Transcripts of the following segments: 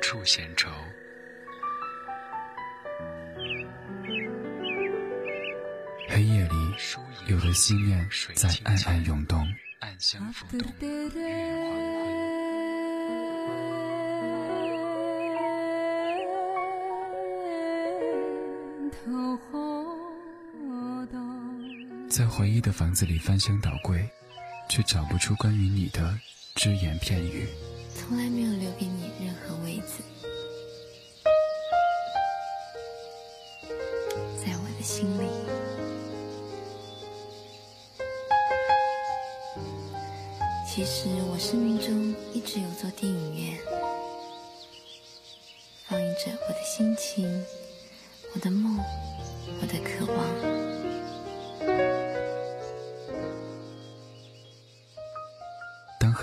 处闲愁。黑夜里，有的思念在暗暗涌动，暗香浮动，在回忆的房子里翻箱倒柜，却找不出关于你的只言片语。从来没有留给你任何位子，在我的心里。其实我生命中一直有座电影院，放映着我的心情、我的梦、我的渴望。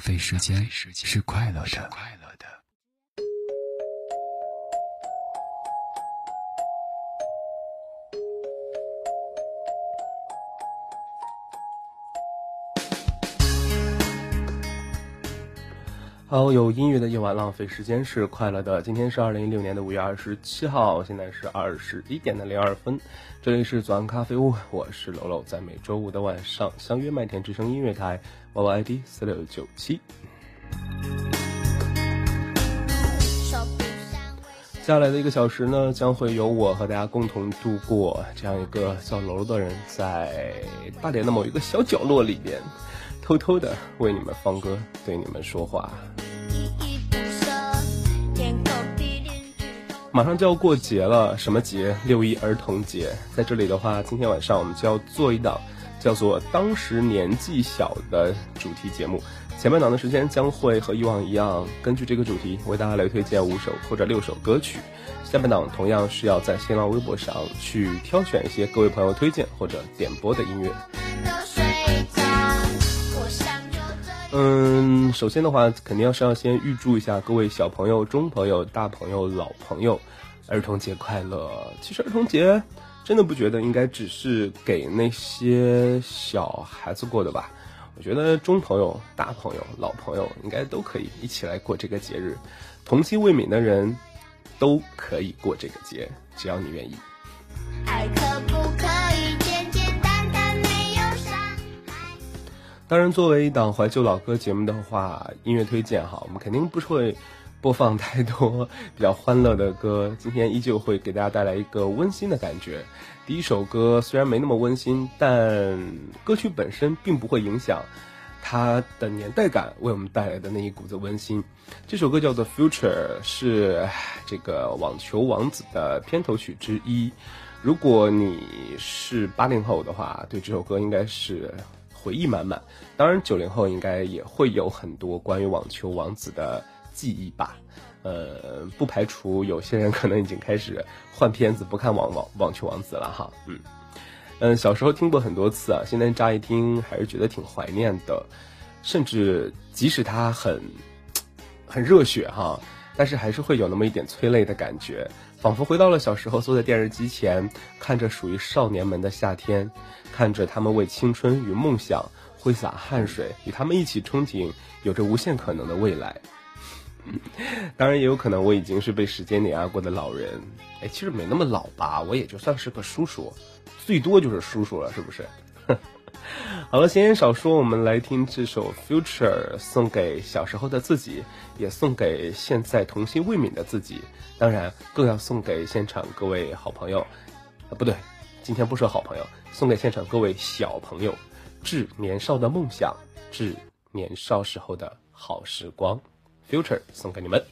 浪费时间是快乐的。好，有音乐的夜晚，浪费时间是快乐的。今天是二零一六年的五月二十七号，现在是二十一点的零二分。这里是左岸咖啡屋，我是楼楼，在每周五的晚上相约麦田之声音乐台，Y Y I D 四六九七。接下来的一个小时呢，将会由我和大家共同度过。这样一个叫楼楼的人，在大连的某一个小角落里边。偷偷的为你们放歌，对你们说话。马上就要过节了，什么节？六一儿童节。在这里的话，今天晚上我们就要做一档叫做“当时年纪小”的主题节目。前半档的时间将会和以往一样，根据这个主题为大家来推荐五首或者六首歌曲。下半档同样是要在新浪微博上去挑选一些各位朋友推荐或者点播的音乐。嗯，首先的话，肯定要是要先预祝一下各位小朋友、中朋友、大朋友、老朋友，儿童节快乐。其实儿童节真的不觉得应该只是给那些小孩子过的吧？我觉得中朋友、大朋友、老朋友应该都可以一起来过这个节日。童心未泯的人都可以过这个节，只要你愿意。爱可不当然，作为一档怀旧老歌节目的话，音乐推荐哈，我们肯定不会播放太多比较欢乐的歌。今天依旧会给大家带来一个温馨的感觉。第一首歌虽然没那么温馨，但歌曲本身并不会影响它的年代感为我们带来的那一股子温馨。这首歌叫做《Future》，是这个网球王子的片头曲之一。如果你是八零后的话，对这首歌应该是。回忆满满，当然九零后应该也会有很多关于网球王子的记忆吧。呃，不排除有些人可能已经开始换片子不看网网网球王子了哈。嗯嗯，小时候听过很多次啊，现在乍一听还是觉得挺怀念的。甚至即使他很很热血哈，但是还是会有那么一点催泪的感觉，仿佛回到了小时候，坐在电视机前看着属于少年们的夏天。看着他们为青春与梦想挥洒汗水，与他们一起憧憬有着无限可能的未来。当然，也有可能我已经是被时间碾压过的老人。哎，其实没那么老吧，我也就算是个叔叔，最多就是叔叔了，是不是？好了，闲言少说，我们来听这首《Future》，送给小时候的自己，也送给现在童心未泯的自己，当然更要送给现场各位好朋友。啊，不对，今天不说好朋友。送给现场各位小朋友，致年少的梦想，致年少时候的好时光，Future 送给你们。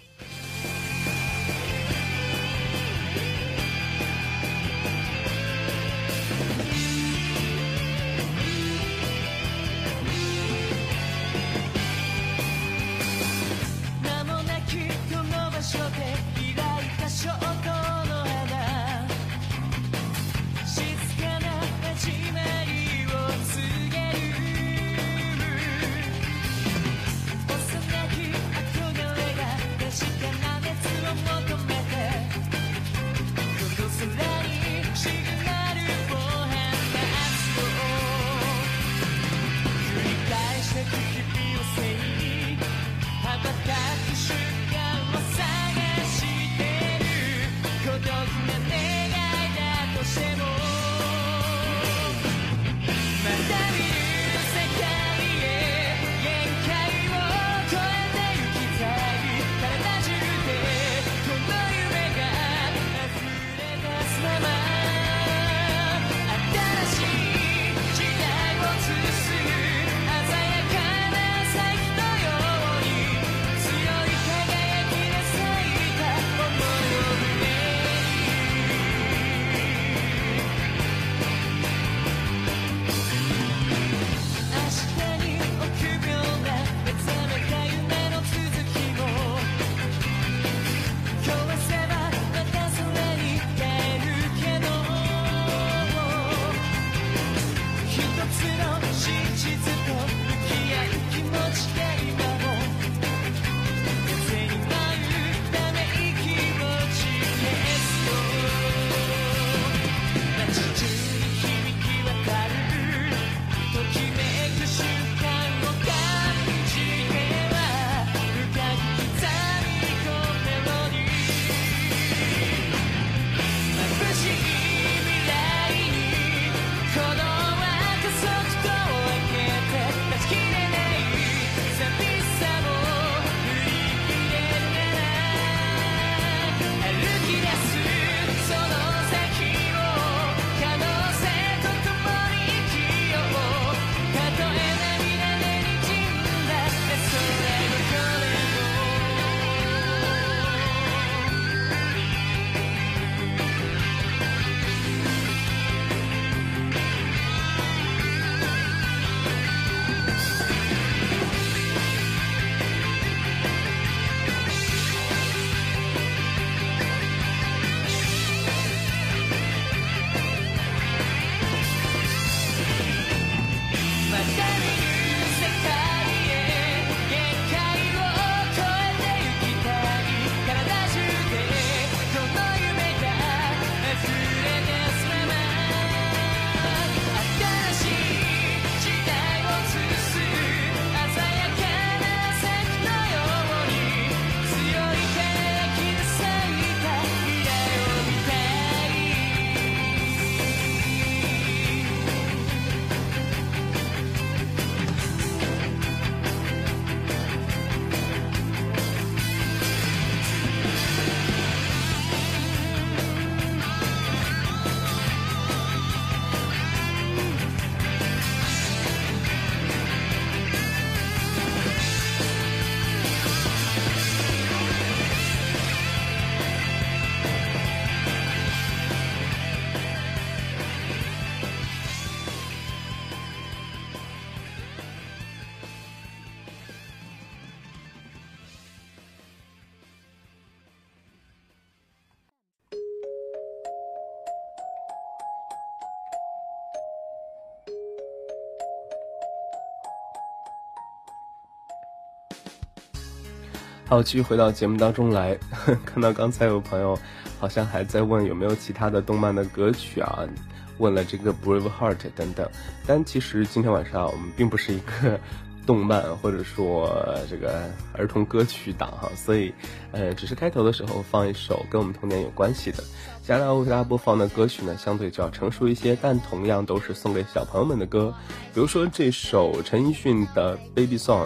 好，继续回到节目当中来。看到刚才有朋友好像还在问有没有其他的动漫的歌曲啊，问了这个《Brave Heart》等等。但其实今天晚上我们并不是一个动漫或者说这个儿童歌曲档哈，所以呃，只是开头的时候放一首跟我们童年有关系的。接下来我给大家播放的歌曲呢，相对就要成熟一些，但同样都是送给小朋友们的歌。比如说这首陈奕迅的《Baby Song》。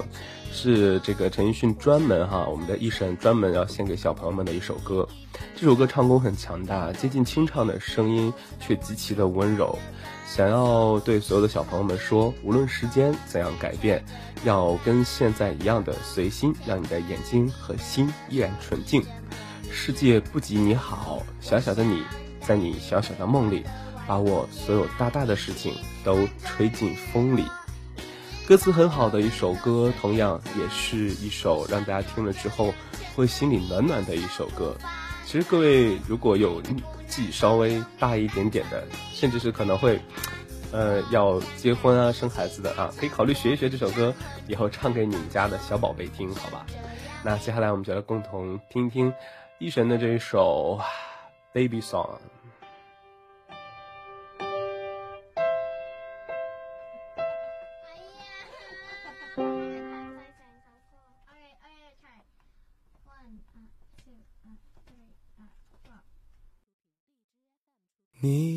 是这个陈奕迅专门哈，我们的艺神专门要献给小朋友们的一首歌。这首歌唱功很强大，接近清唱的声音却极其的温柔。想要对所有的小朋友们说，无论时间怎样改变，要跟现在一样的随心，让你的眼睛和心依然纯净。世界不及你好，小小的你，在你小小的梦里，把我所有大大的事情都吹进风里。歌词很好的一首歌，同样也是一首让大家听了之后会心里暖暖的一首歌。其实各位如果有自己稍微大一点点的，甚至是可能会，呃，要结婚啊、生孩子的啊，可以考虑学一学这首歌，以后唱给你们家的小宝贝听，好吧？那接下来我们就来共同听听一神的这一首《Baby Song》。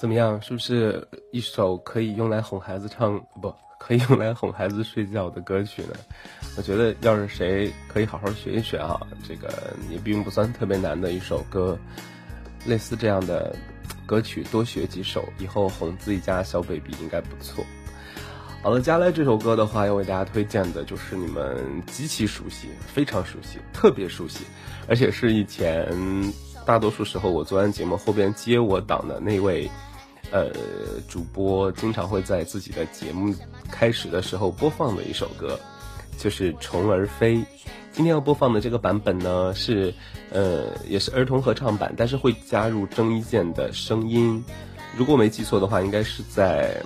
怎么样？是不是一首可以用来哄孩子唱，不可以用来哄孩子睡觉的歌曲呢？我觉得，要是谁可以好好学一学啊，这个也并不算特别难的一首歌，类似这样的歌曲多学几首，以后哄自己家小 baby 应该不错。好了，接下来这首歌的话，要为大家推荐的就是你们极其熟悉、非常熟悉、特别熟悉，而且是以前大多数时候我做完节目后边接我档的那位，呃，主播经常会在自己的节目开始的时候播放的一首歌，就是《虫儿飞》。今天要播放的这个版本呢，是呃，也是儿童合唱版，但是会加入郑伊健的声音。如果我没记错的话，应该是在。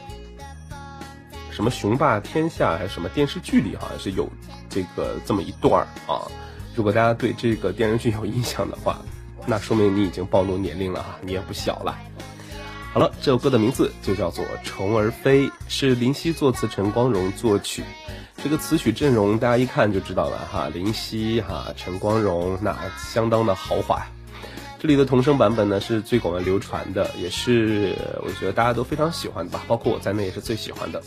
什么雄霸天下还是什么电视剧里好像是有这个这么一段儿啊？如果大家对这个电视剧有印象的话，那说明你已经暴露年龄了哈，你也不小了。好了，这首歌的名字就叫做《虫儿飞》，是林夕作词，陈光荣作曲。这个词曲阵容大家一看就知道了哈，林夕哈，陈光荣那相当的豪华。这里的童声版本呢是最广为流传的，也是我觉得大家都非常喜欢的吧，包括我在内也是最喜欢的。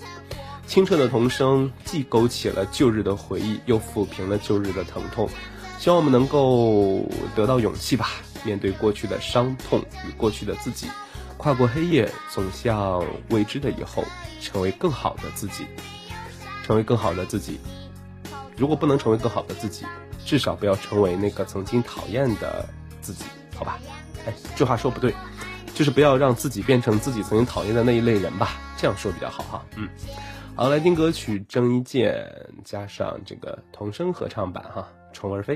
清澈的童声既勾起了旧日的回忆，又抚平了旧日的疼痛。希望我们能够得到勇气吧，面对过去的伤痛与过去的自己，跨过黑夜，走向未知的以后，成为更好的自己，成为更好的自己。如果不能成为更好的自己，至少不要成为那个曾经讨厌的自己。好吧，哎，这话说不对，就是不要让自己变成自己曾经讨厌的那一类人吧，这样说比较好哈。嗯，好，来听歌曲郑伊健加上这个童声合唱版哈，《虫儿飞》。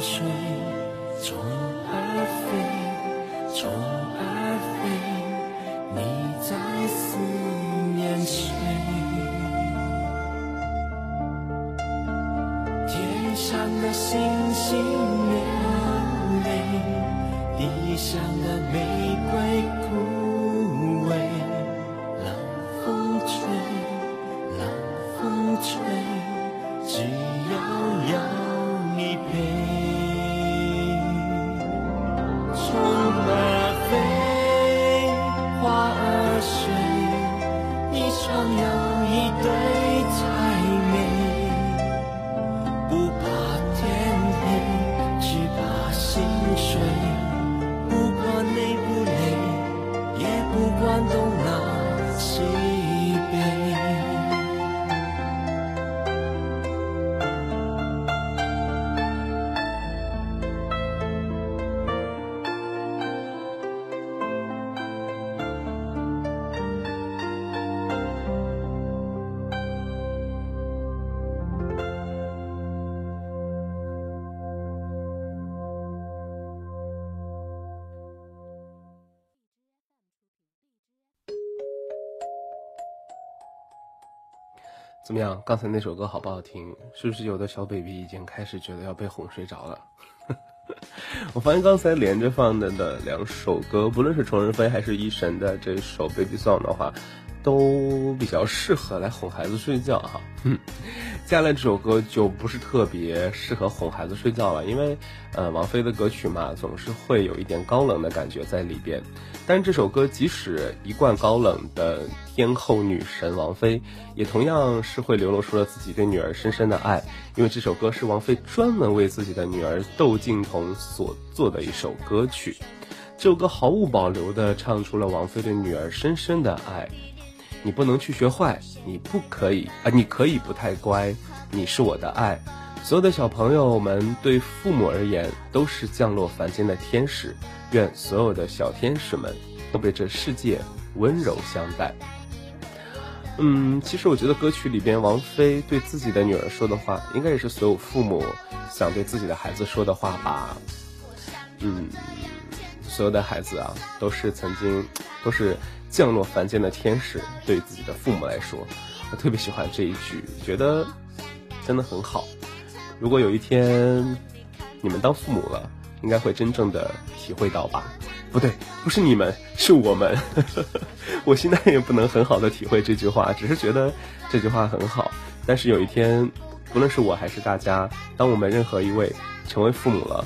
水，虫儿飞。虫儿飞，你在思念谁？天上的星星流泪，地上的玫瑰怎么样？刚才那首歌好不好听？是不是有的小 baby 已经开始觉得要被哄睡着了？我发现刚才连着放的的两首歌，不论是虫人飞还是一神的这首 baby song 的话。都比较适合来哄孩子睡觉哈，嗯，接下来这首歌就不是特别适合哄孩子睡觉了，因为，呃，王菲的歌曲嘛，总是会有一点高冷的感觉在里边。但这首歌即使一贯高冷的天后女神王菲，也同样是会流露出了自己对女儿深深的爱，因为这首歌是王菲专门为自己的女儿窦靖童所做的一首歌曲。这首歌毫无保留地唱出了王菲对女儿深深的爱。你不能去学坏，你不可以啊！你可以不太乖，你是我的爱。所有的小朋友们对父母而言都是降落凡间的天使，愿所有的小天使们都被这世界温柔相待。嗯，其实我觉得歌曲里边王菲对自己的女儿说的话，应该也是所有父母想对自己的孩子说的话吧。嗯，所有的孩子啊，都是曾经，都是。降落凡间的天使，对自己的父母来说，我特别喜欢这一句，觉得真的很好。如果有一天你们当父母了，应该会真正的体会到吧？不对，不是你们，是我们。我现在也不能很好的体会这句话，只是觉得这句话很好。但是有一天，不论是我还是大家，当我们任何一位成为父母了，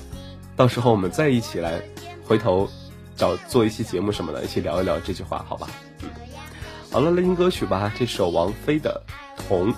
到时候我们再一起来回头。找做一期节目什么的，一起聊一聊这句话，好吧？嗯，好了，来听歌曲吧，这首王菲的《童》。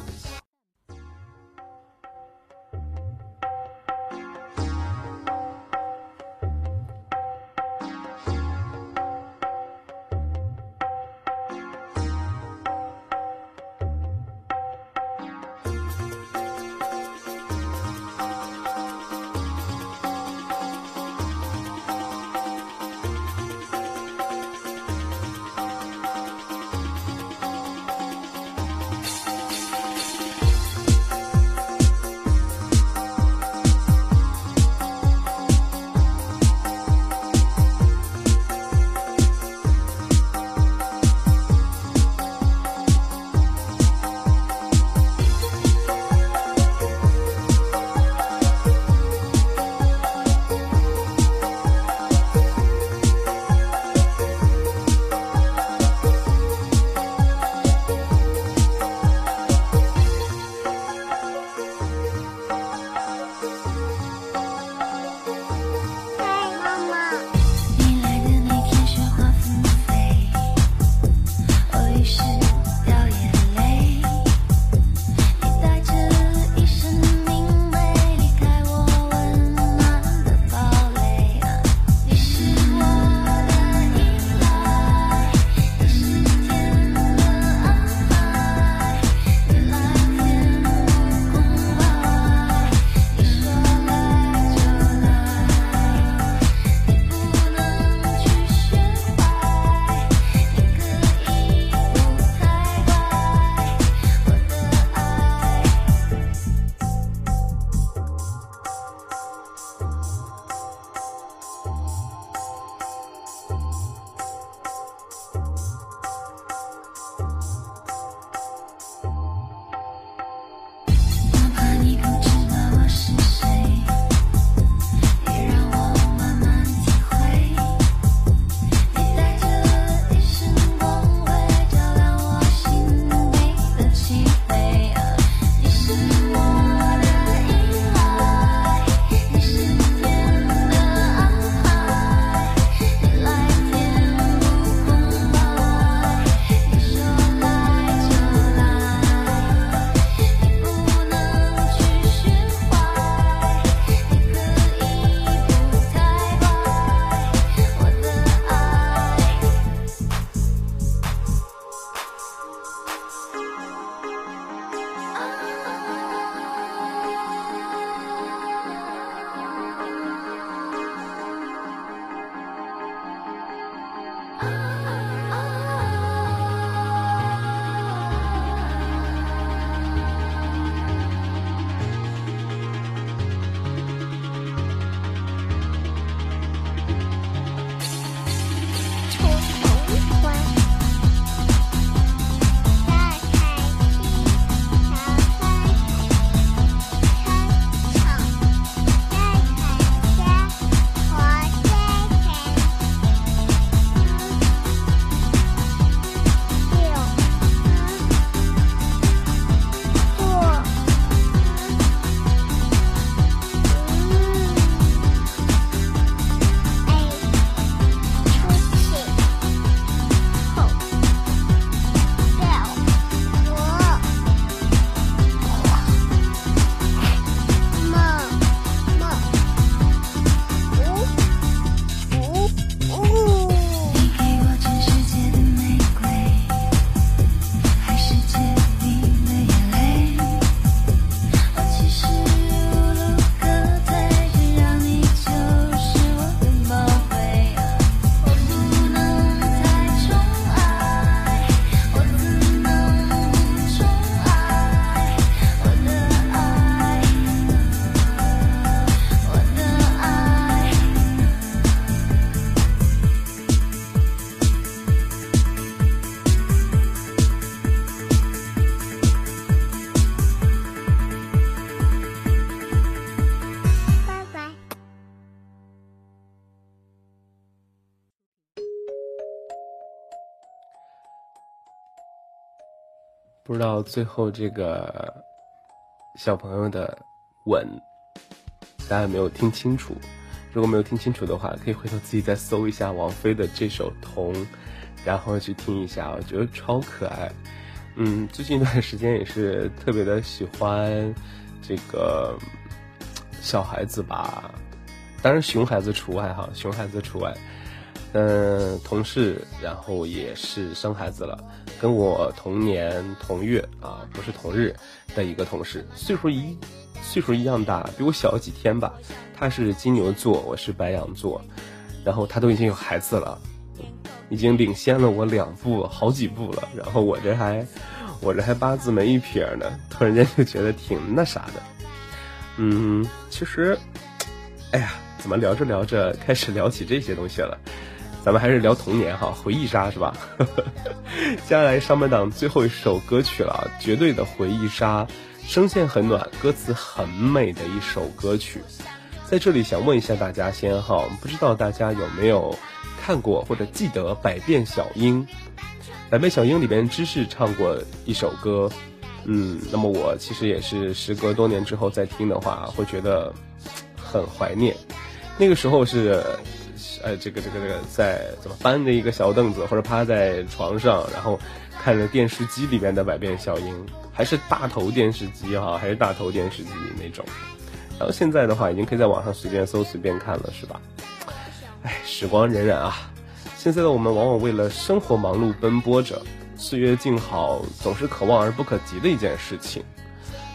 到最后这个小朋友的吻，大家有没有听清楚？如果没有听清楚的话，可以回头自己再搜一下王菲的这首《童》，然后去听一下，我觉得超可爱。嗯，最近一段时间也是特别的喜欢这个小孩子吧，当然熊孩子除外哈，熊孩子除外。嗯，同事，然后也是生孩子了，跟我同年同月啊，不是同日的一个同事，岁数一岁数一样大，比我小几天吧。他是金牛座，我是白羊座，然后他都已经有孩子了，已经领先了我两步，好几步了。然后我这还我这还八字没一撇呢，突然间就觉得挺那啥的。嗯，其实，哎呀，怎么聊着聊着开始聊起这些东西了？咱们还是聊童年哈，回忆杀是吧？接下来上半档最后一首歌曲了，绝对的回忆杀，声线很暖，歌词很美的一首歌曲。在这里想问一下大家先哈，不知道大家有没有看过或者记得《百变小樱》？《百变小樱》里边芝士唱过一首歌，嗯，那么我其实也是时隔多年之后再听的话，会觉得很怀念。那个时候是。呃，这个这个这个，在怎么搬着一个小凳子，或者趴在床上，然后看着电视机里面的《百变小樱》，还是大头电视机哈，还是大头电视机那种。然后现在的话，已经可以在网上随便搜、随便看了，是吧？哎，时光荏苒啊！现在的我们往往为了生活忙碌奔波着，岁月静好总是可望而不可及的一件事情。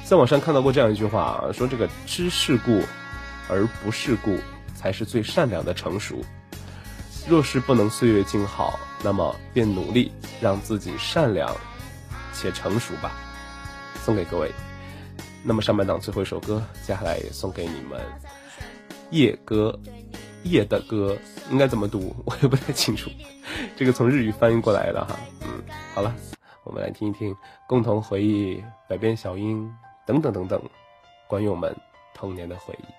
在网上看到过这样一句话，说这个知世故而不世故，才是最善良的成熟。若是不能岁月静好，那么便努力让自己善良且成熟吧。送给各位。那么上半档最后一首歌，接下来送给你们。夜歌，夜的歌应该怎么读？我也不太清楚。这个从日语翻译过来的哈。嗯，好了，我们来听一听，共同回忆百变小樱等等等等，关于我们童年的回忆。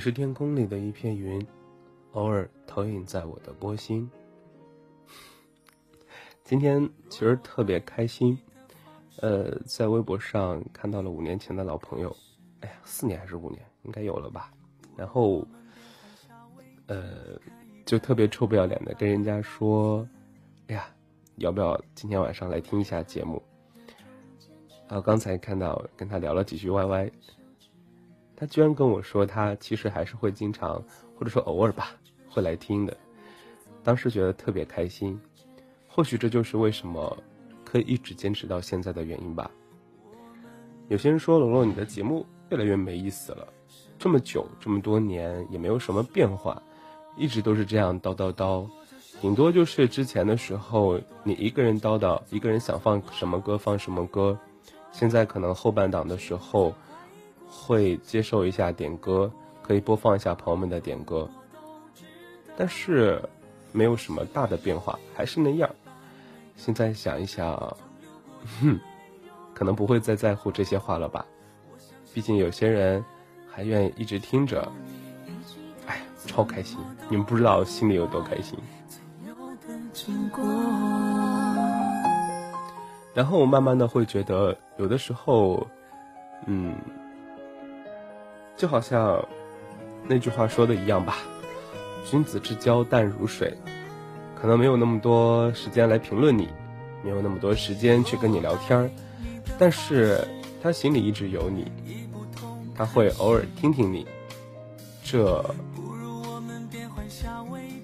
是天空里的一片云，偶尔投影在我的波心。今天其实特别开心，呃，在微博上看到了五年前的老朋友，哎呀，四年还是五年，应该有了吧？然后，呃，就特别臭不要脸的跟人家说，哎呀，要不要今天晚上来听一下节目？然后刚才看到跟他聊了几句 YY，他居然跟我说，他其实还是会经常，或者说偶尔吧，会来听的。当时觉得特别开心，或许这就是为什么可以一直坚持到现在的原因吧。有些人说，龙龙你的节目越来越没意思了，这么久这么多年也没有什么变化，一直都是这样叨叨叨，顶多就是之前的时候你一个人叨叨，一个人想放什么歌放什么歌，现在可能后半档的时候。会接受一下点歌，可以播放一下朋友们的点歌，但是没有什么大的变化，还是那样。现在想一想，哼，可能不会再在乎这些话了吧？毕竟有些人还愿意一直听着，哎，超开心！你们不知道心里有多开心。然后慢慢的会觉得，有的时候，嗯。就好像那句话说的一样吧，君子之交淡如水，可能没有那么多时间来评论你，没有那么多时间去跟你聊天，但是他心里一直有你，他会偶尔听听你，这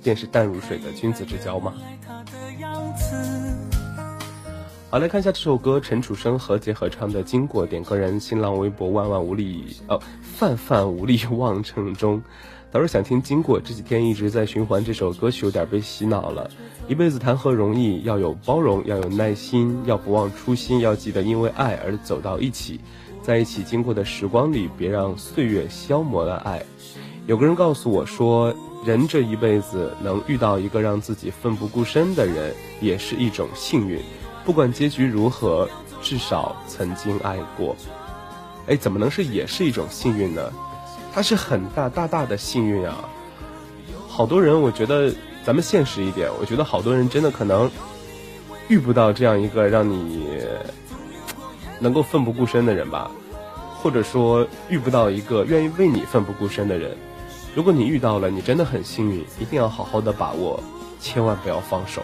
便是淡如水的君子之交吗？好，来看一下这首歌，陈楚生和杰合唱的《经过》，点歌人新浪微博万万无力哦，泛泛无力望城中。他说想听《经过》，这几天一直在循环这首歌曲，有点被洗脑了。一辈子谈何容易？要有包容，要有耐心，要不忘初心，要记得因为爱而走到一起，在一起经过的时光里，别让岁月消磨了爱。有个人告诉我说，人这一辈子能遇到一个让自己奋不顾身的人，也是一种幸运。不管结局如何，至少曾经爱过。哎，怎么能是也是一种幸运呢？它是很大大大的幸运啊！好多人，我觉得咱们现实一点，我觉得好多人真的可能遇不到这样一个让你能够奋不顾身的人吧，或者说遇不到一个愿意为你奋不顾身的人。如果你遇到了，你真的很幸运，一定要好好的把握，千万不要放手。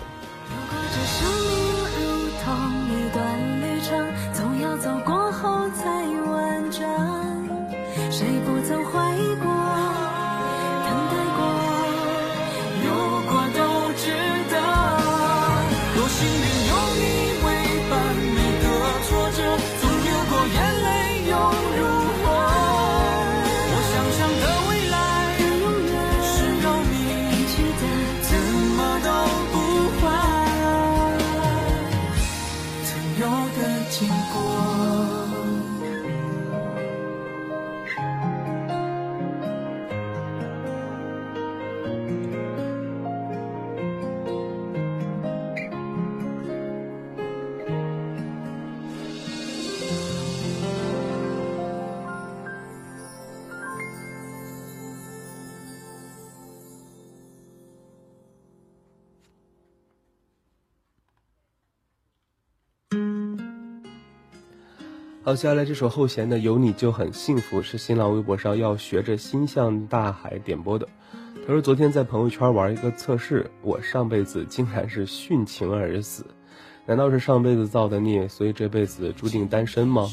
好，接下来这首后弦的《有你就很幸福》是新浪微博上要学着心向大海点播的。他说昨天在朋友圈玩一个测试，我上辈子竟然是殉情而死，难道是上辈子造的孽，所以这辈子注定单身吗？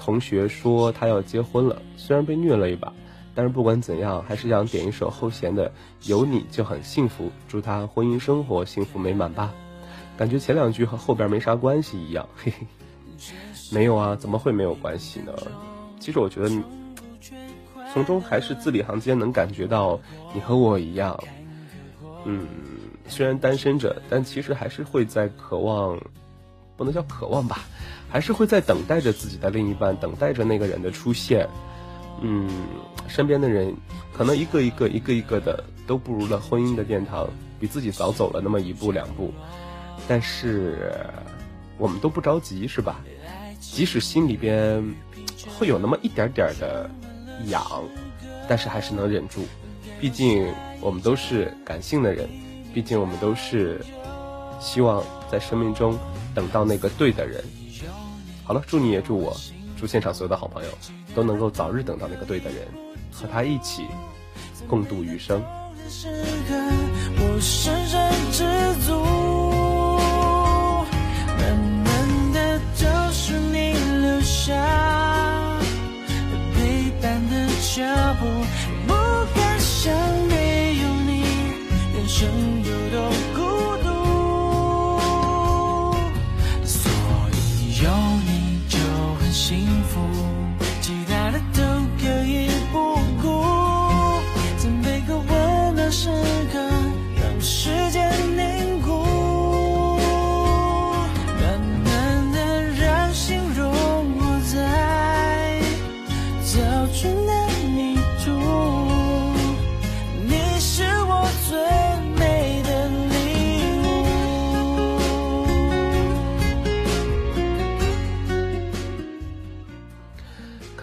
同学说他要结婚了，虽然被虐了一把，但是不管怎样，还是想点一首后弦的《有你就很幸福》，祝他婚姻生活幸福美满吧。感觉前两句和后边没啥关系一样，嘿嘿。没有啊，怎么会没有关系呢？其实我觉得，从中还是字里行间能感觉到你和我一样，嗯，虽然单身着，但其实还是会在渴望，不能叫渴望吧，还是会在等待着自己的另一半，等待着那个人的出现。嗯，身边的人可能一个一个、一个一个的都步入了婚姻的殿堂，比自己早走了那么一步两步，但是我们都不着急，是吧？即使心里边会有那么一点点的痒，但是还是能忍住。毕竟我们都是感性的人，毕竟我们都是希望在生命中等到那个对的人。好了，祝你也祝我，祝现场所有的好朋友都能够早日等到那个对的人，和他一起共度余生。下脚步，不敢想没有你，人生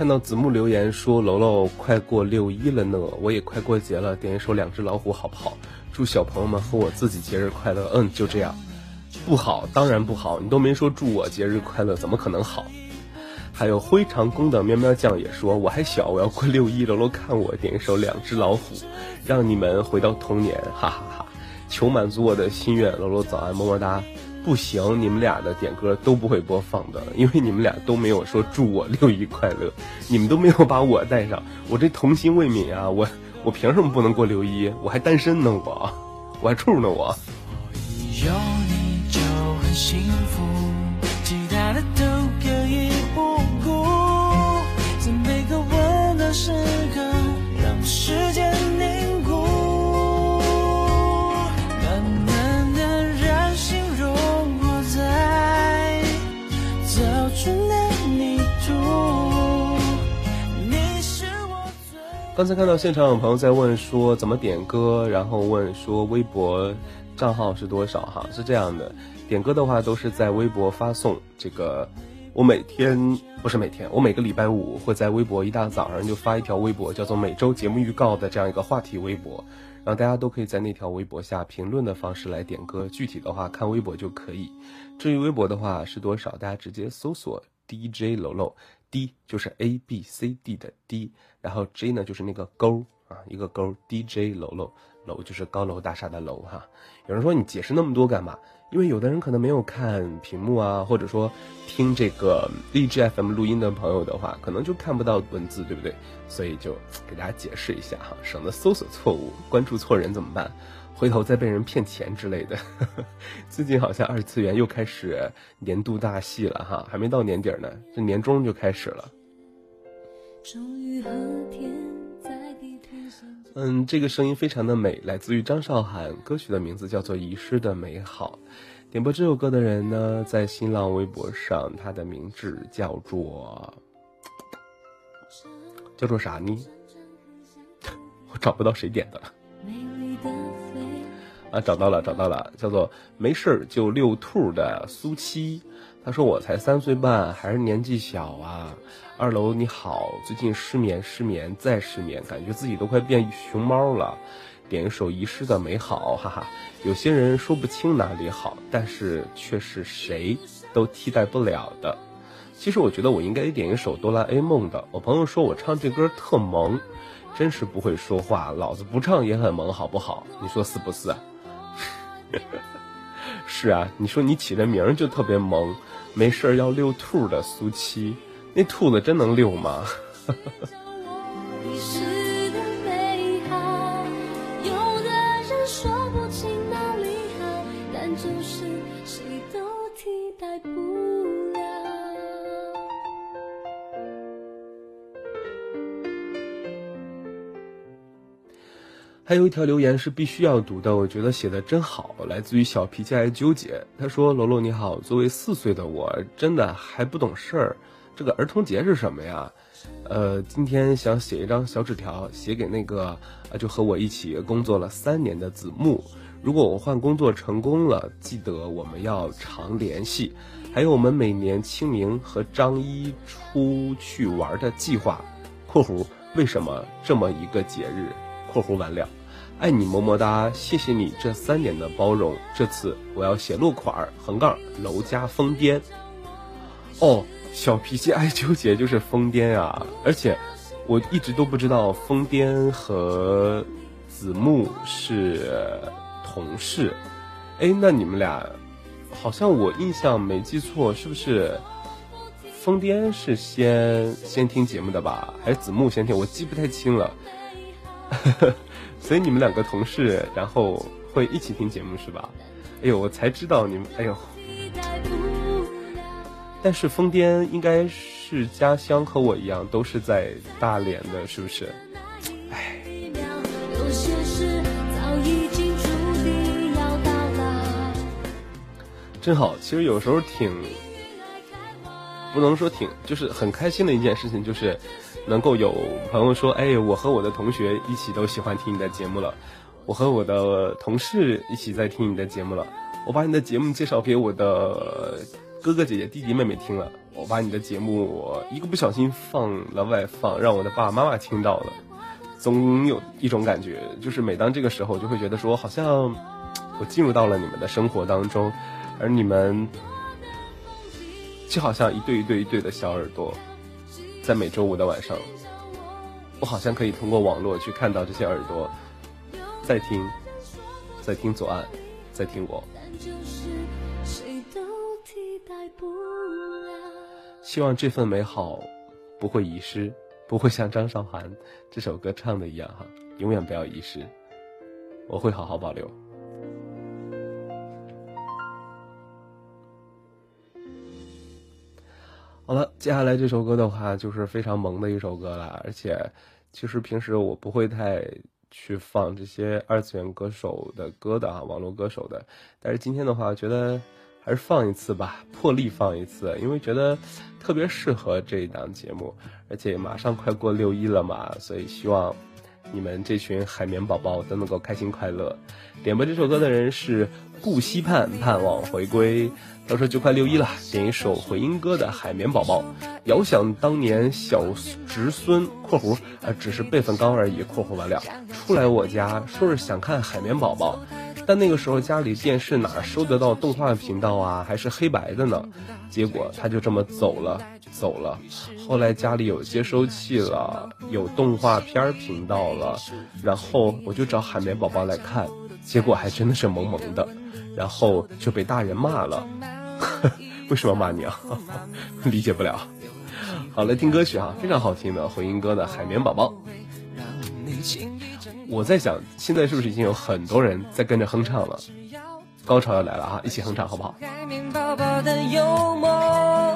看到子木留言说：“楼楼快过六一了呢，我也快过节了，点一首《两只老虎》好不好？祝小朋友们和我自己节日快乐。”嗯，就这样，不好，当然不好，你都没说祝我节日快乐，怎么可能好？还有灰长工的喵喵酱也说：“我还小，我要过六一，楼楼看我点一首《两只老虎》，让你们回到童年，哈哈哈！求满足我的心愿，楼楼早安，么么哒。”不行，你们俩的点歌都不会播放的，因为你们俩都没有说祝我六一快乐，你们都没有把我带上，我这童心未泯啊！我我凭什么不能过六一？我还单身呢，我 我还处呢，我。有你就很幸福，其他的都刚才看到现场有朋友在问说怎么点歌，然后问说微博账号是多少哈？是这样的，点歌的话都是在微博发送这个。我每天不是每天，我每个礼拜五会在微博一大早上就发一条微博，叫做每周节目预告的这样一个话题微博，然后大家都可以在那条微博下评论的方式来点歌。具体的话看微博就可以。至于微博的话是多少，大家直接搜索 DJ 楼楼。D 就是 A B C D 的 D，然后 J 呢就是那个勾啊，一个勾。DJ 楼楼楼就是高楼大厦的楼哈。有人说你解释那么多干嘛？因为有的人可能没有看屏幕啊，或者说听这个荔枝 FM 录音的朋友的话，可能就看不到文字，对不对？所以就给大家解释一下哈，省得搜索错误、关注错人怎么办？回头再被人骗钱之类的，最近好像二次元又开始年度大戏了哈，还没到年底呢，这年终就开始了。嗯，这个声音非常的美，来自于张韶涵，歌曲的名字叫做《遗失的美好》。点播这首歌的人呢，在新浪微博上，他的名字叫做叫做啥呢？我找不到谁点的了。啊，找到了，找到了，叫做没事儿就遛兔的苏七。他说我才三岁半，还是年纪小啊。二楼你好，最近失眠，失眠再失眠，感觉自己都快变熊猫了。点一首遗失的美好，哈哈。有些人说不清哪里好，但是却是谁都替代不了的。其实我觉得我应该点一首哆啦 A 梦的。我朋友说我唱这歌特萌，真是不会说话，老子不唱也很萌，好不好？你说是不是？是啊，你说你起这名儿就特别萌，没事儿要遛兔的苏七，那兔子真能遛吗？还有一条留言是必须要读的，我觉得写的真好，来自于小脾气爱纠结。他说：“罗罗你好，作为四岁的我，真的还不懂事儿。这个儿童节是什么呀？呃，今天想写一张小纸条，写给那个啊，就和我一起工作了三年的子木。如果我换工作成功了，记得我们要常联系。还有我们每年清明和张一出去玩的计划。（括弧为什么这么一个节日？）括弧完了，爱你么么哒，谢谢你这三年的包容。这次我要写落款儿横杠楼家疯癫。哦，小脾气爱纠结就是疯癫啊！而且我一直都不知道疯癫和子木是同事。哎，那你们俩好像我印象没记错，是不是疯癫是先先听节目的吧？还是子木先听？我记不太清了。所以你们两个同事，然后会一起听节目是吧？哎呦，我才知道你们，哎呦！但是疯癫应该是家乡和我一样，都是在大连的，是不是？哎，真好。其实有时候挺，不能说挺，就是很开心的一件事情，就是。能够有朋友说：“哎，我和我的同学一起都喜欢听你的节目了，我和我的同事一起在听你的节目了，我把你的节目介绍给我的哥哥姐姐、弟弟妹妹听了，我把你的节目一个不小心放了外放，让我的爸爸妈妈听到了，总有一种感觉，就是每当这个时候，就会觉得说，好像我进入到了你们的生活当中，而你们就好像一对一对一对的小耳朵。”在每周五的晚上，我好像可以通过网络去看到这些耳朵，在听，在听左岸，在听我。希望这份美好不会遗失，不会像张韶涵这首歌唱的一样哈，永远不要遗失，我会好好保留。好了，接下来这首歌的话就是非常萌的一首歌了，而且其实平时我不会太去放这些二次元歌手的歌的啊，网络歌手的，但是今天的话，觉得还是放一次吧，破例放一次，因为觉得特别适合这一档节目，而且马上快过六一了嘛，所以希望你们这群海绵宝宝都能够开心快乐。点播这首歌的人是顾溪盼，盼望回归。他说就快六一了，点一首回音哥的《海绵宝宝》，遥想当年小侄孙（括弧啊只是辈分高而已）（括弧完了）出来我家，说是想看海绵宝宝，但那个时候家里电视哪收得到动画频道啊，还是黑白的呢？结果他就这么走了，走了。后来家里有接收器了，有动画片频道了，然后我就找海绵宝宝来看，结果还真的是萌萌的，然后就被大人骂了。为什么骂你啊？理解不了。好，来听歌曲啊，非常好听的回音哥的《海绵宝宝》。我在想，现在是不是已经有很多人在跟着哼唱了？高潮要来了啊，一起哼唱好不好？海绵宝宝的幽默，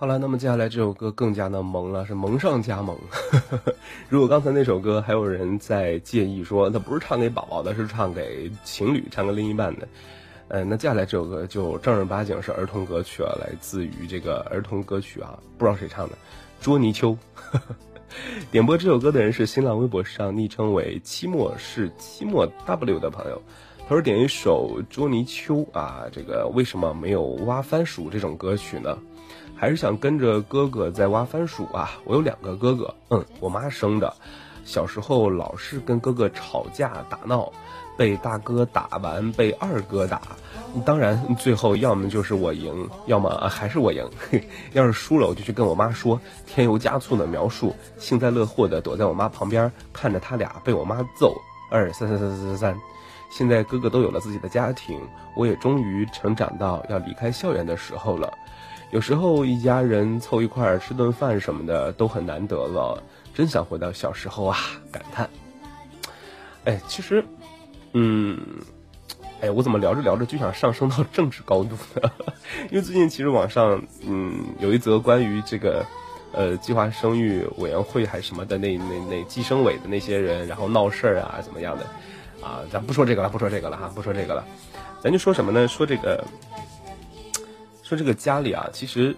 好了，那么接下来这首歌更加的萌了，是萌上加萌。如果刚才那首歌还有人在介意说，它不是唱给宝宝的，是唱给情侣、唱给另一半的，呃，那接下来这首歌就正儿八经是儿童歌曲了，来自于这个儿童歌曲啊，不知道谁唱的，捉泥鳅。点播这首歌的人是新浪微博上昵称为“期末是期末 W” 的朋友，他说点一首捉泥鳅啊，这个为什么没有挖番薯这种歌曲呢？还是想跟着哥哥在挖番薯啊！我有两个哥哥，嗯，我妈生的，小时候老是跟哥哥吵架打闹，被大哥打完被二哥打，当然最后要么就是我赢，要么还是我赢。要是输了，我就去跟我妈说，添油加醋的描述，幸灾乐祸的躲在我妈旁边看着他俩被我妈揍，二三三三三三三。现在哥哥都有了自己的家庭，我也终于成长到要离开校园的时候了。有时候一家人凑一块儿吃顿饭什么的都很难得了，真想回到小时候啊！感叹。哎，其实，嗯，哎，我怎么聊着聊着就想上升到政治高度呢？因为最近其实网上，嗯，有一则关于这个，呃，计划生育委员会还是什么的那那那计生委的那些人，然后闹事儿啊，怎么样的？啊，咱不说这个了，不说这个了哈，不说这个了，咱就说什么呢？说这个。说这个家里啊，其实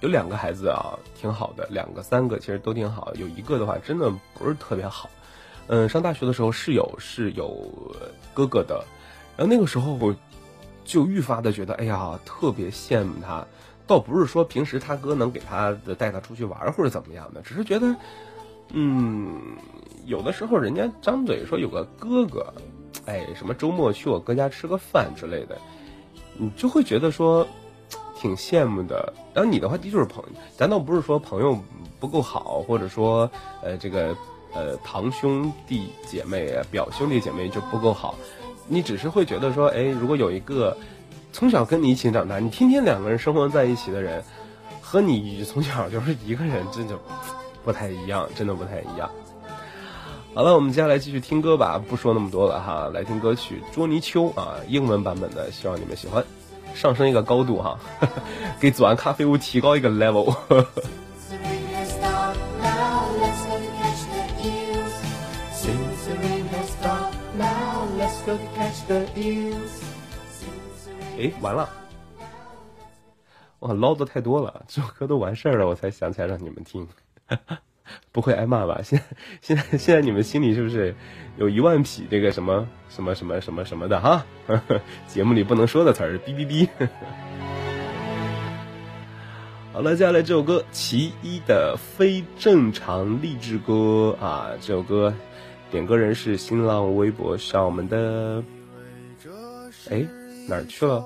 有两个孩子啊，挺好的，两个三个其实都挺好，有一个的话真的不是特别好。嗯，上大学的时候室友是有哥哥的，然后那个时候我就愈发的觉得，哎呀，特别羡慕他。倒不是说平时他哥能给他带他出去玩或者怎么样的，只是觉得，嗯，有的时候人家张嘴说有个哥哥，哎，什么周末去我哥家吃个饭之类的，你就会觉得说。挺羡慕的，然后你的话的确是朋友，咱倒不是说朋友不够好，或者说呃这个呃堂兄弟姐妹、表兄弟姐妹就不够好，你只是会觉得说，哎，如果有一个从小跟你一起长大，你天天两个人生活在一起的人，和你从小就是一个人，真的不太一样，真的不太一样。好了，我们接下来继续听歌吧，不说那么多了哈，来听歌曲《捉泥鳅》啊，英文版本的，希望你们喜欢。上升一个高度哈，给左岸咖啡屋提高一个 level。哎，完了，哇，唠的太多了，这首歌都完事儿了，我才想起来让你们听，不会挨骂吧？现现在现在你们心里是不是有一万匹这个什么什么什么什么什么的哈？节目里不能说的词儿，哔哔哔。好了，接下来这首歌，其一的非正常励志歌啊，这首歌点歌人是新浪微博上我们的，哎哪儿去了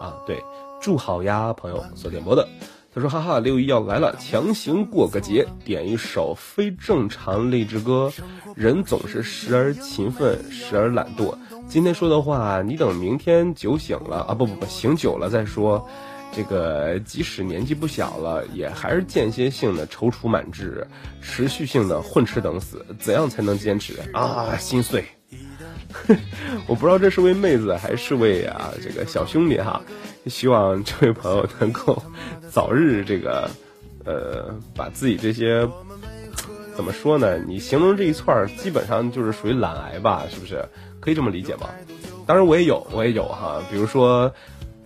啊？对，祝好呀朋友所点播的，他说哈哈六一要来了，强行过个节，点一首非正常励志歌。人总是时而勤奋，时而懒惰。今天说的话，你等明天酒醒了啊，不不不，醒酒了再说。这个即使年纪不小了，也还是间歇性的踌躇满志，持续性的混吃等死。怎样才能坚持啊？心碎。我不知道这是位妹子还是位啊这个小兄弟哈。希望这位朋友能够早日这个呃把自己这些怎么说呢？你形容这一串基本上就是属于懒癌吧？是不是？可以这么理解吗？当然我也有，我也有哈。比如说。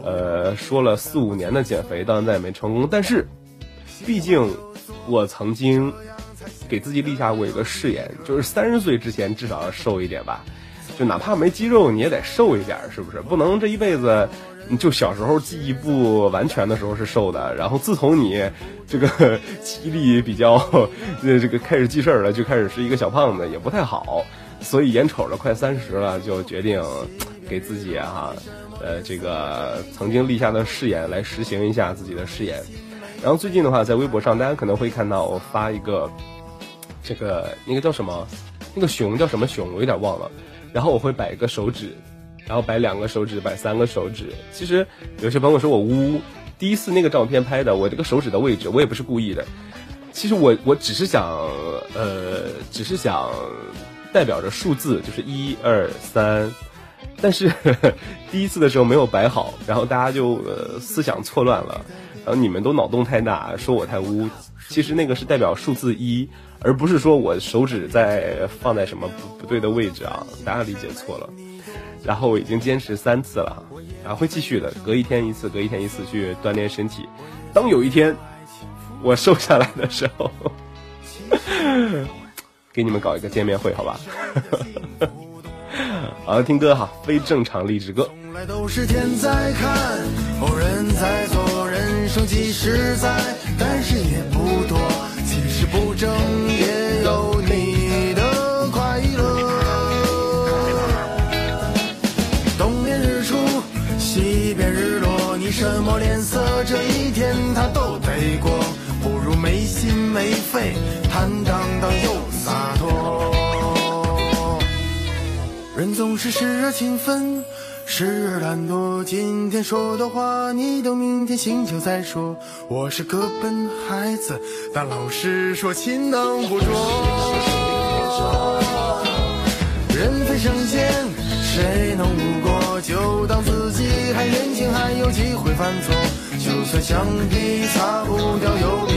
呃，说了四五年的减肥，到现在也没成功。但是，毕竟我曾经给自己立下过一个誓言，就是三十岁之前至少要瘦一点吧。就哪怕没肌肉，你也得瘦一点，是不是？不能这一辈子，就小时候记忆不完全的时候是瘦的，然后自从你这个 记忆力比较 这个开始记事儿了，就开始是一个小胖子，也不太好。所以眼瞅着快三十了，就决定给自己哈。呃，这个曾经立下的誓言来实行一下自己的誓言，然后最近的话，在微博上大家可能会看到我发一个，这个那个叫什么，那个熊叫什么熊，我有点忘了。然后我会摆一个手指，然后摆两个手指，摆三个手指。其实有些朋友说我污，第一次那个照片拍的，我这个手指的位置我也不是故意的。其实我我只是想，呃，只是想代表着数字，就是一二三。但是 第一次的时候没有摆好，然后大家就呃思想错乱了，然后你们都脑洞太大，说我太污。其实那个是代表数字一，而不是说我手指在放在什么不不对的位置啊，大家理解错了。然后我已经坚持三次了，然后会继续的，隔一天一次，隔一天一次去锻炼身体。当有一天我瘦下来的时候，给你们搞一个见面会，好吧？好，听歌哈，非正常励志歌。都是天在看，人在做，人生几十载，但是也心没肺，坦荡荡又洒脱。人总是时而勤奋，时而懒惰。今天说的话，你等明天醒酒再说。我是个笨孩子，但老师说勤能补拙。人非圣贤，谁能无过？就当自己还年轻，还有机会犯错。就算橡皮擦不掉油笔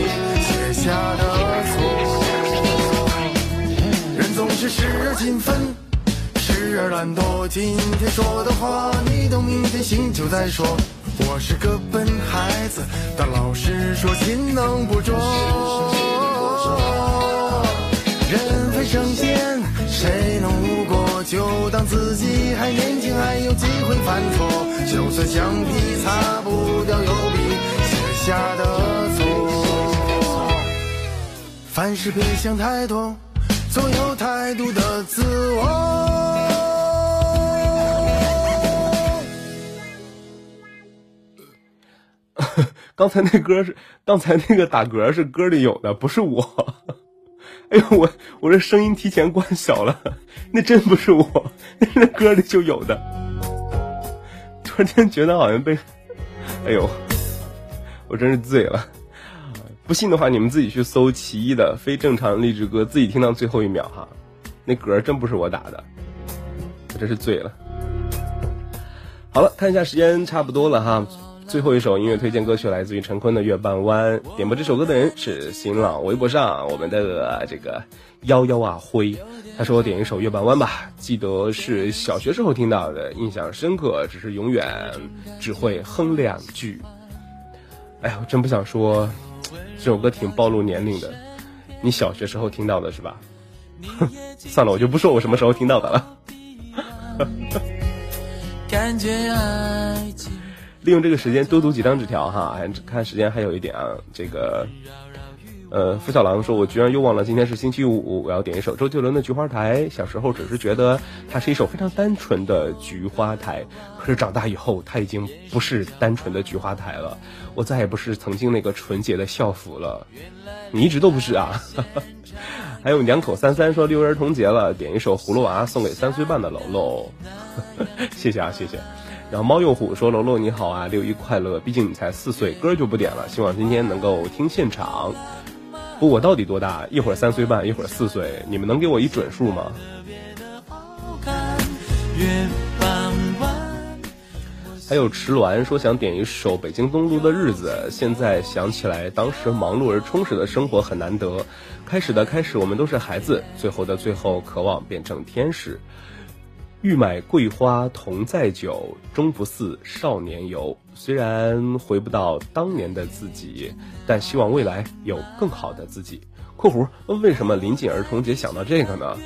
下的错。人总是时而勤奋。时而懒惰，今天说的话，你等明天醒酒再说。我是个笨孩子，但老师说勤能补拙。人非圣贤，谁能无过？就当自己还年轻，还有机会犯错。就算橡皮擦不掉油笔写下的错。凡事别想太多，总有太多的自我。刚才那歌是，刚才那个打嗝是歌里有的，不是我。哎呦，我我这声音提前关小了，那真不是我，那歌里就有的。突然间觉得好像被，哎呦，我真是醉了。不信的话，你们自己去搜奇异的非正常励志歌，自己听到最后一秒哈，那嗝真不是我打的，我真是醉了。好了，看一下时间差不多了哈。最后一首音乐推荐歌曲来自于陈坤的《月半弯》，点播这首歌的人是新浪微博上我们的这个幺幺啊辉，他说点一首《月半弯》吧，记得是小学时候听到的，印象深刻，只是永远只会哼两句。哎呀，我真不想说，这首歌挺暴露年龄的，你小学时候听到的是吧？算了，我就不说我什么时候听到的了。利用这个时间多读几张纸条哈，看时间还有一点啊。这个，呃，付小狼说：“我居然又忘了今天是星期五，我要点一首周杰伦的《菊花台》。小时候只是觉得它是一首非常单纯的《菊花台》，可是长大以后，它已经不是单纯的《菊花台》了。我再也不是曾经那个纯洁的校服了。你一直都不是啊。还有两口三三说六一儿童节了，点一首《葫芦娃》送给三岁半的楼楼。谢谢啊，谢谢。”然后猫又虎说：“楼楼你好啊，六一快乐！毕竟你才四岁，歌就不点了。希望今天能够听现场。不，我到底多大？一会儿三岁半，一会儿四岁，你们能给我一准数吗？”还有迟鸾说想点一首《北京东路的日子》，现在想起来，当时忙碌而充实的生活很难得。开始的开始，我们都是孩子；最后的最后，渴望变成天使。欲买桂花同载酒，终不似少年游。虽然回不到当年的自己，但希望未来有更好的自己。（括弧为什么临近儿童节想到这个呢？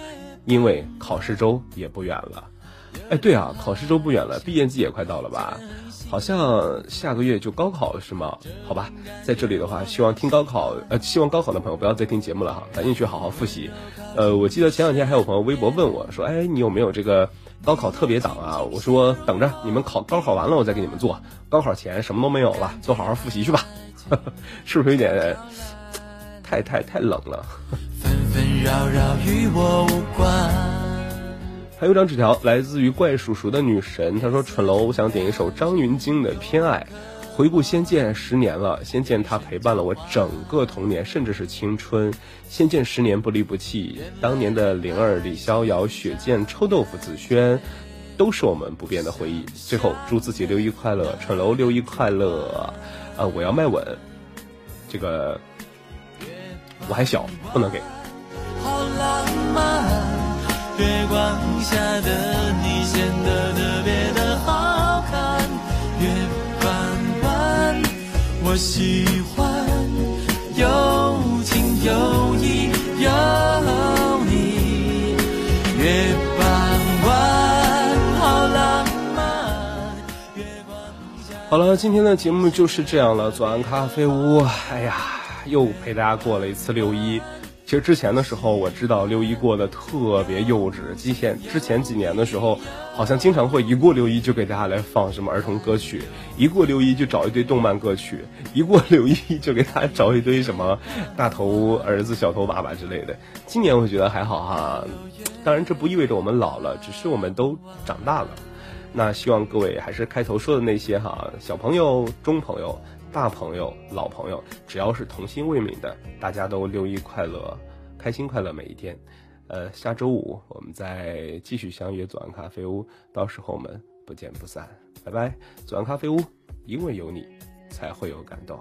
因为考试周也不远了。哎，对啊，考试周不远了，毕业季也快到了吧？好像下个月就高考了，是吗？好吧，在这里的话，希望听高考呃，希望高考的朋友不要再听节目了哈，赶紧去好好复习。呃，我记得前两天还有朋友微博问我说，哎，你有没有这个？高考特别档啊！我说等着你们考高考完了，我再给你们做。高考前什么都没有了，就好好复习去吧。是不是有点太太太冷了？还有张纸条来自于怪叔叔的女神，她说：“蠢楼，我想点一首张芸京的《偏爱》。”回顾《仙剑》十年了，《仙剑》它陪伴了我整个童年，甚至是青春。《仙剑》十年不离不弃，当年的灵儿、李逍遥、雪见、臭豆腐、紫萱，都是我们不变的回忆。最后，祝自己六一快乐，蠢楼六一快乐。啊，我要卖吻，这个我还小，不能给。好浪漫，月光下的你显得特别的好我喜欢有情有义有你，月半弯，好浪漫。好了，今天的节目就是这样了。左岸咖啡屋，哎呀，又陪大家过了一次六一。其实之前的时候，我知道六一过得特别幼稚。之前之前几年的时候，好像经常会一过六一就给大家来放什么儿童歌曲，一过六一就找一堆动漫歌曲，一过六一就给大家找一堆什么大头儿子、小头爸爸之类的。今年我觉得还好哈，当然这不意味着我们老了，只是我们都长大了。那希望各位还是开头说的那些哈，小朋友、中朋友。大朋友、老朋友，只要是童心未泯的，大家都六一快乐，开心快乐每一天。呃，下周五我们再继续相约左岸咖啡屋，到时候我们不见不散，拜拜。左岸咖啡屋，因为有你，才会有感动。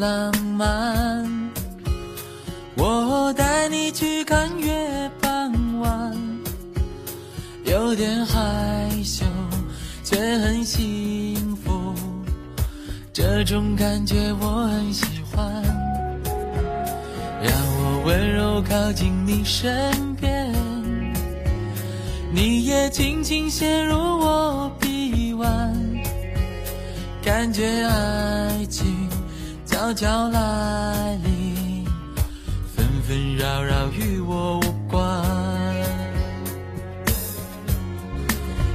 浪漫，我带你去看月半弯，有点害羞，却很幸福，这种感觉我很喜欢。让我温柔靠近你身边，你也轻轻陷入我臂弯，感觉爱。悄悄来临，纷纷扰扰与我无关。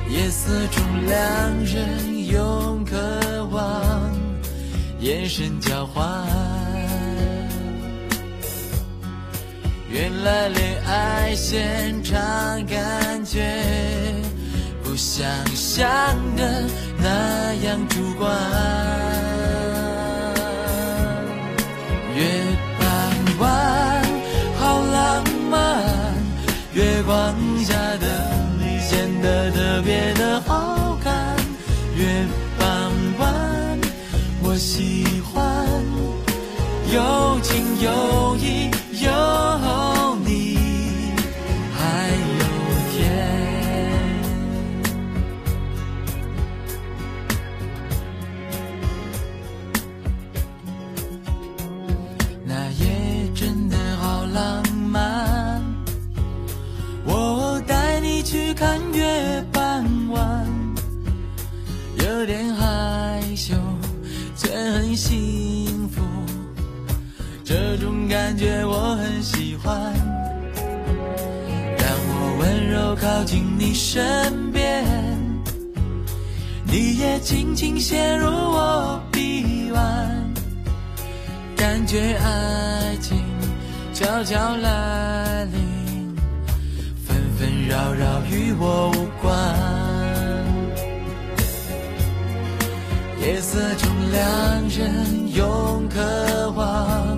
夜色中，两人用渴望眼神交换。原来恋爱现场感觉不不想象的那样主观。月光下的你显得特别的好看。月半弯，我喜欢有情有义有看月半弯，有点害羞，却很幸福，这种感觉我很喜欢。让我温柔靠近你身边，你也轻轻陷入我臂弯。感觉爱情悄悄来临，扰扰与我无关。夜色中，两人用渴望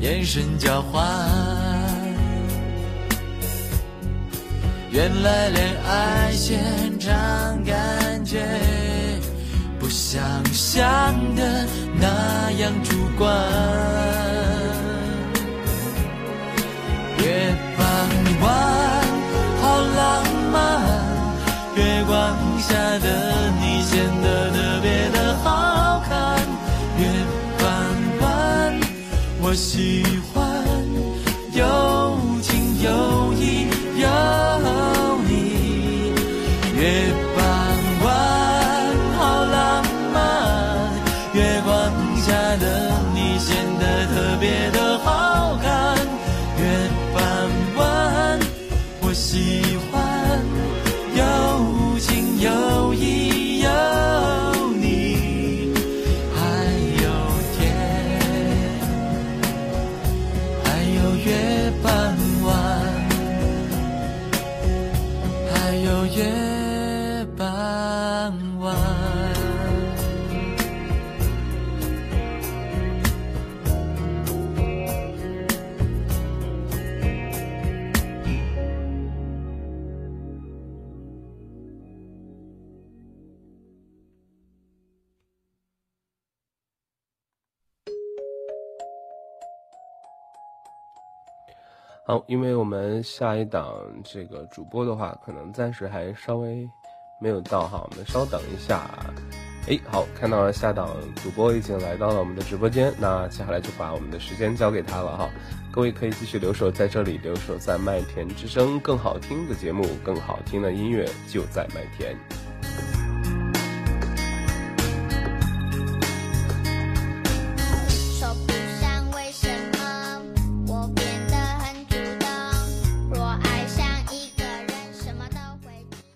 眼神交换。原来恋爱现场感觉不像想的那样主观。我因为我们下一档这个主播的话，可能暂时还稍微没有到哈，我们稍等一下。哎，好，看到了下档主播已经来到了我们的直播间，那接下来就把我们的时间交给他了哈。各位可以继续留守在这里，留守在麦田之声，更好听的节目，更好听的音乐就在麦田。